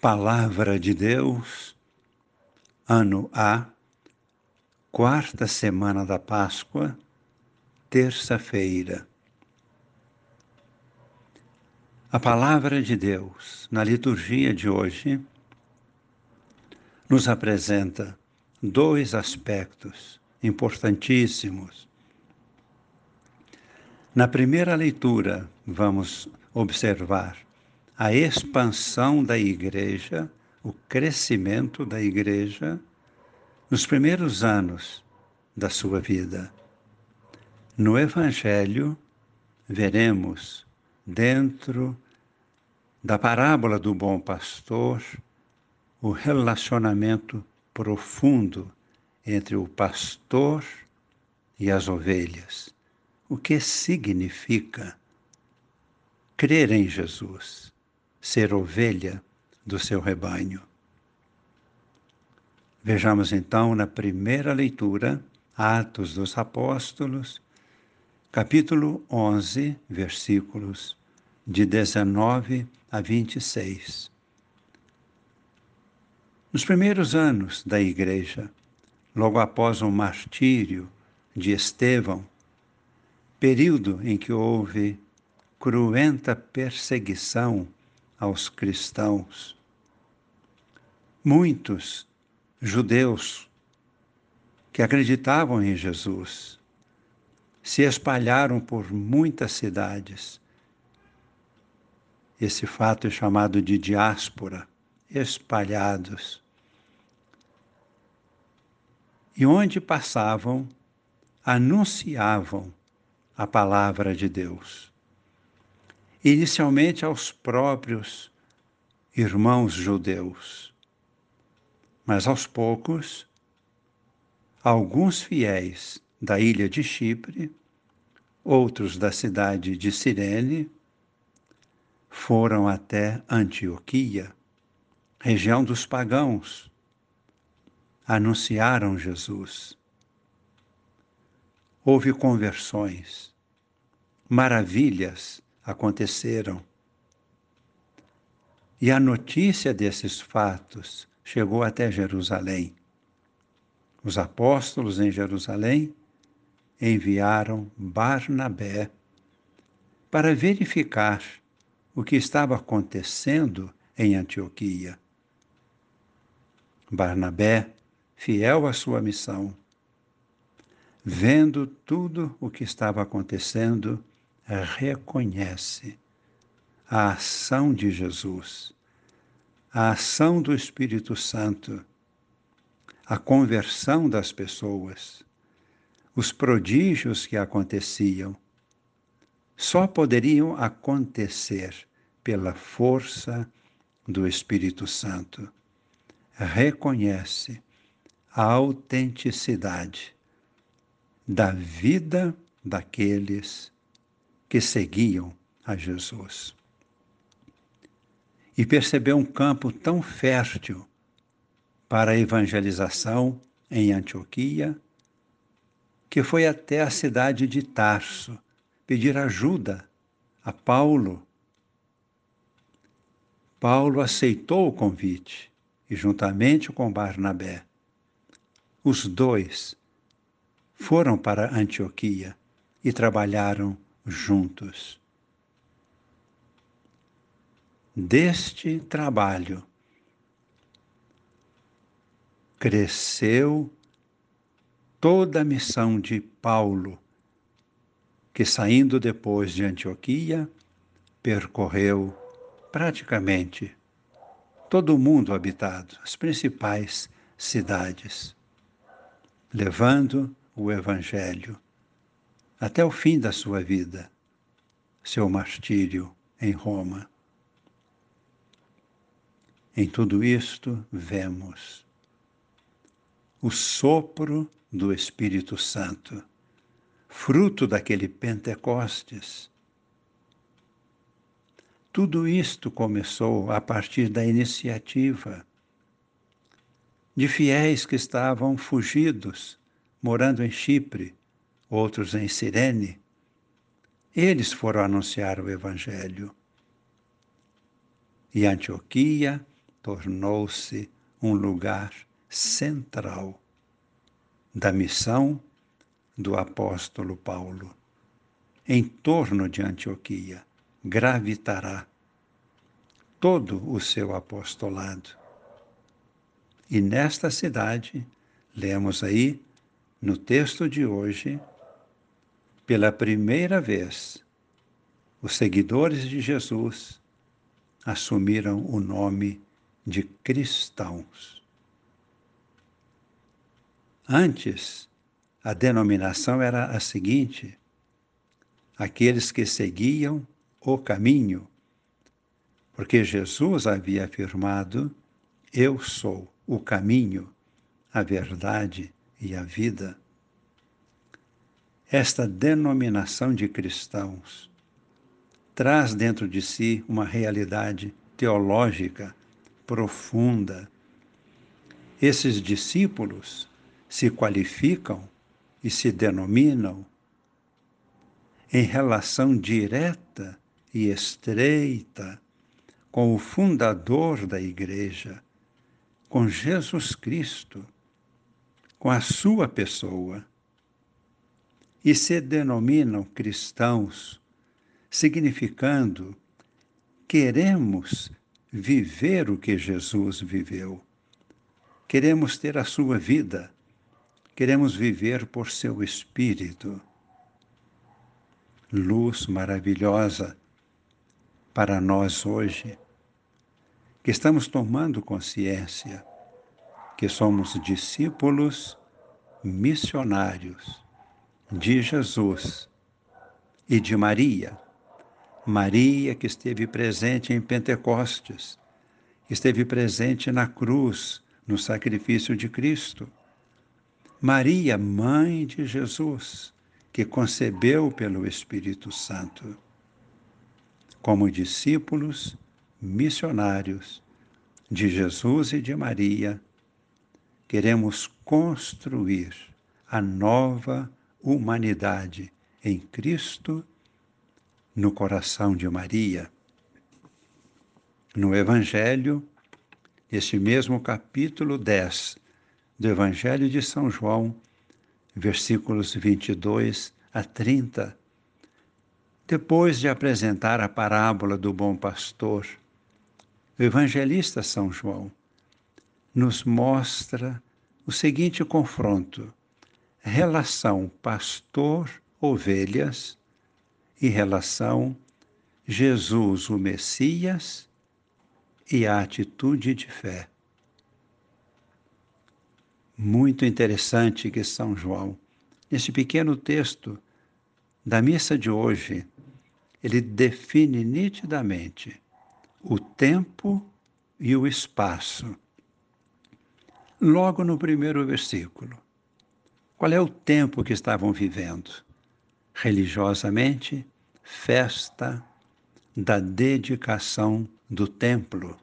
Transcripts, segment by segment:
Palavra de Deus, ano A, quarta semana da Páscoa, terça-feira. A palavra de Deus, na liturgia de hoje, nos apresenta dois aspectos importantíssimos. Na primeira leitura, vamos observar a expansão da igreja, o crescimento da igreja nos primeiros anos da sua vida. No Evangelho, veremos, dentro da parábola do bom pastor, o relacionamento profundo entre o pastor e as ovelhas. O que significa crer em Jesus? Ser ovelha do seu rebanho. Vejamos então na primeira leitura, Atos dos Apóstolos, capítulo 11, versículos de 19 a 26. Nos primeiros anos da Igreja, logo após o martírio de Estevão, período em que houve cruenta perseguição aos cristãos. Muitos judeus que acreditavam em Jesus se espalharam por muitas cidades. Esse fato é chamado de diáspora, espalhados. E onde passavam, anunciavam a palavra de Deus inicialmente aos próprios irmãos judeus. Mas aos poucos, alguns fiéis da ilha de Chipre, outros da cidade de Cirene, foram até Antioquia, região dos pagãos, anunciaram Jesus. Houve conversões, maravilhas aconteceram. E a notícia desses fatos chegou até Jerusalém. Os apóstolos em Jerusalém enviaram Barnabé para verificar o que estava acontecendo em Antioquia. Barnabé, fiel à sua missão, vendo tudo o que estava acontecendo, reconhece a ação de Jesus, a ação do Espírito Santo, a conversão das pessoas, os prodígios que aconteciam, só poderiam acontecer pela força do Espírito Santo. Reconhece a autenticidade da vida daqueles que seguiam a Jesus. E percebeu um campo tão fértil para a evangelização em Antioquia, que foi até a cidade de Tarso pedir ajuda a Paulo. Paulo aceitou o convite e, juntamente com Barnabé, os dois foram para Antioquia e trabalharam juntos. Deste trabalho cresceu toda a missão de Paulo, que saindo depois de Antioquia, percorreu praticamente todo o mundo habitado, as principais cidades, levando o Evangelho até o fim da sua vida, seu martírio em Roma. Em tudo isto, vemos o sopro do Espírito Santo, fruto daquele Pentecostes. Tudo isto começou a partir da iniciativa de fiéis que estavam fugidos, morando em Chipre, outros em Cirene, eles foram anunciar o Evangelho. E Antioquia tornou-se um lugar central da missão do apóstolo Paulo. Em torno de Antioquia gravitará todo o seu apostolado. E nesta cidade, lemos aí no texto de hoje, pela primeira vez, os seguidores de Jesus assumiram o nome de cristãos. Antes, a denominação era a seguinte: aqueles que seguiam o caminho, porque Jesus havia afirmado: Eu sou o caminho, a verdade e a vida. Esta denominação de cristãos traz dentro de si uma realidade teológica profunda. Esses discípulos se qualificam e se denominam em relação direta e estreita com o fundador da Igreja, com Jesus Cristo, com a sua pessoa, e se denominam cristãos, significando queremos viver o que Jesus viveu. Queremos ter a sua vida. Queremos viver por seu espírito. Luz maravilhosa para nós hoje, que estamos tomando consciência que somos discípulos missionários de Jesus e de Maria Maria, que esteve presente em Pentecostes, esteve presente na cruz, no sacrifício de Cristo. Maria, mãe de Jesus, que concebeu pelo Espírito Santo. Como discípulos missionários de Jesus e de Maria, queremos construir a nova humanidade em Cristo no coração de Maria. No Evangelho, este mesmo capítulo 10 do Evangelho de São João, versículos 22 a 30, depois de apresentar a parábola do bom pastor, o evangelista São João nos mostra o seguinte confronto: relação pastor-ovelhas e relação Jesus, o Messias, e a atitude de fé. Muito interessante que São João, nesse pequeno texto da missa de hoje, ele define nitidamente o tempo e o espaço. Logo no primeiro versículo. Qual é o tempo que estavam vivendo? religiosamente, festa da dedicação do templo.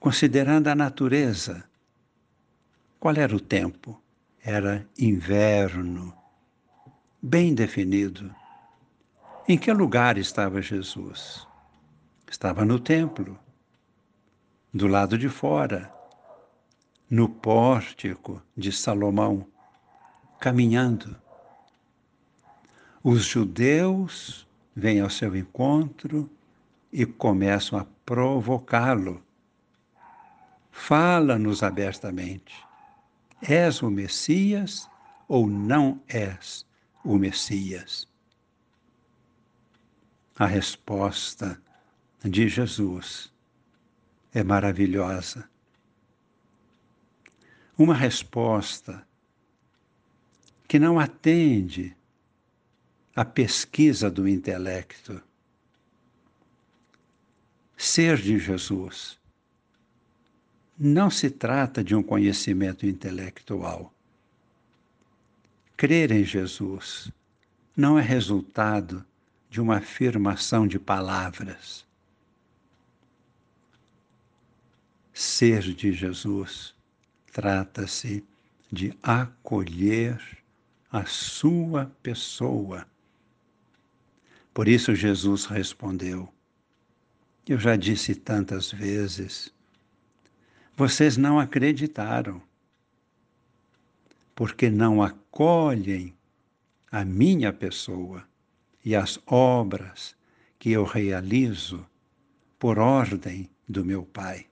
Considerando a natureza, qual era o tempo? Era inverno, bem definido. Em que lugar estava Jesus? Estava no templo, do lado de fora, no pórtico de Salomão, caminhando os judeus vêm ao seu encontro e começam a provocá-lo. Fala-nos abertamente. És o Messias ou não és o Messias? A resposta de Jesus é maravilhosa. Uma resposta que não atende a pesquisa do intelecto. Ser de Jesus não se trata de um conhecimento intelectual. Crer em Jesus não é resultado de uma afirmação de palavras. Ser de Jesus trata-se de acolher a sua pessoa por isso Jesus respondeu: Eu já disse tantas vezes, vocês não acreditaram, porque não acolhem a minha pessoa e as obras que eu realizo por ordem do meu Pai.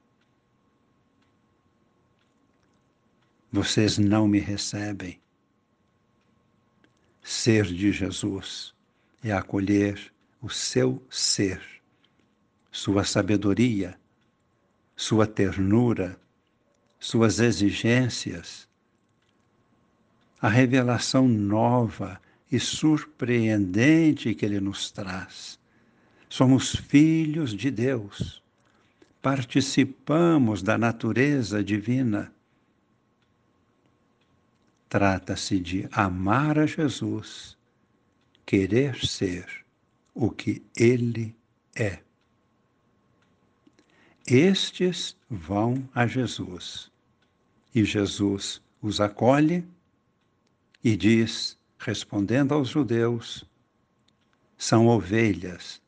Vocês não me recebem. Ser de Jesus é acolher o seu ser, sua sabedoria, sua ternura, suas exigências, a revelação nova e surpreendente que ele nos traz. Somos filhos de Deus, participamos da natureza divina. Trata-se de amar a Jesus, querer ser o que Ele é. Estes vão a Jesus e Jesus os acolhe e diz, respondendo aos judeus: são ovelhas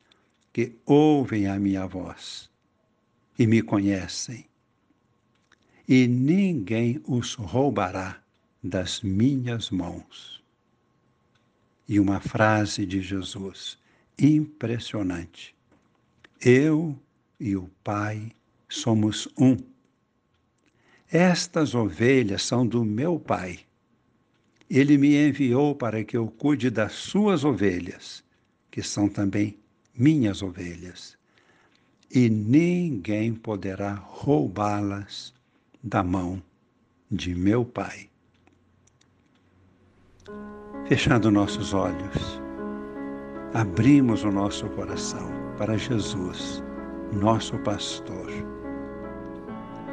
que ouvem a minha voz e me conhecem, e ninguém os roubará das minhas mãos. E uma frase de Jesus impressionante: Eu e o Pai somos um. Estas ovelhas são do meu Pai. Ele me enviou para que eu cuide das suas ovelhas, que são também minhas ovelhas, e ninguém poderá roubá-las da mão de meu Pai. Fechando nossos olhos, abrimos o nosso coração para Jesus, nosso pastor.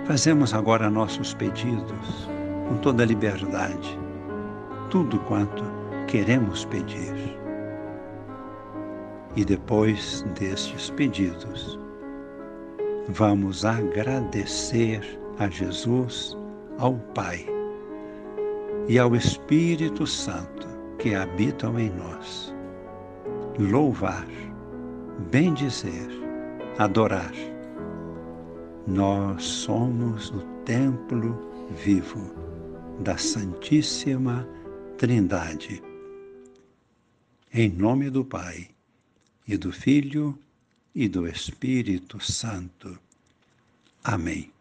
Fazemos agora nossos pedidos com toda liberdade, tudo quanto queremos pedir. E depois destes pedidos, vamos agradecer a Jesus, ao Pai e ao Espírito Santo que habitam em nós. Louvar, bendizer, adorar. Nós somos o templo vivo da Santíssima Trindade. Em nome do Pai, e do Filho, e do Espírito Santo. Amém.